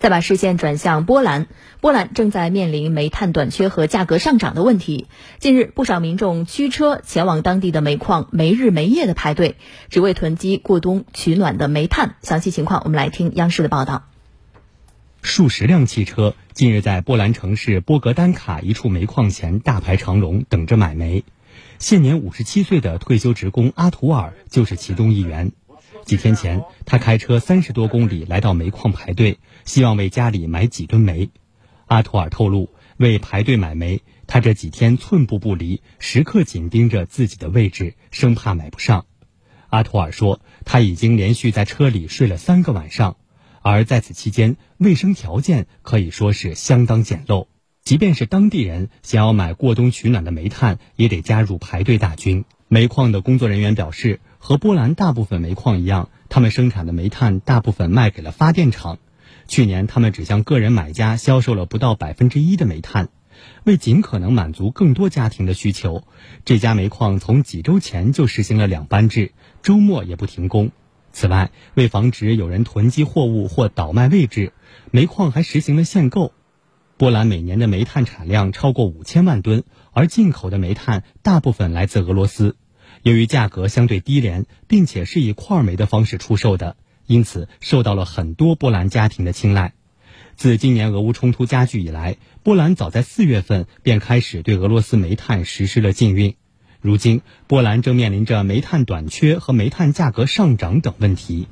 再把视线转向波兰，波兰正在面临煤炭短缺和价格上涨的问题。近日，不少民众驱车前往当地的煤矿，没日没夜的排队，只为囤积过冬取暖的煤炭。详细情况，我们来听央视的报道。数十辆汽车近日在波兰城市波格丹卡一处煤矿前大排长龙，等着买煤。现年五十七岁的退休职工阿图尔就是其中一员。几天前，他开车三十多公里来到煤矿排队，希望为家里买几吨煤。阿图尔透露，为排队买煤，他这几天寸步不离，时刻紧盯着自己的位置，生怕买不上。阿图尔说，他已经连续在车里睡了三个晚上，而在此期间，卫生条件可以说是相当简陋。即便是当地人想要买过冬取暖的煤炭，也得加入排队大军。煤矿的工作人员表示，和波兰大部分煤矿一样，他们生产的煤炭大部分卖给了发电厂。去年，他们只向个人买家销售了不到百分之一的煤炭。为尽可能满足更多家庭的需求，这家煤矿从几周前就实行了两班制，周末也不停工。此外，为防止有人囤积货物或倒卖位置，煤矿还实行了限购。波兰每年的煤炭产量超过五千万吨，而进口的煤炭大部分来自俄罗斯。由于价格相对低廉，并且是以块煤的方式出售的，因此受到了很多波兰家庭的青睐。自今年俄乌冲突加剧以来，波兰早在四月份便开始对俄罗斯煤炭实施了禁运。如今，波兰正面临着煤炭短缺和煤炭价格上涨等问题。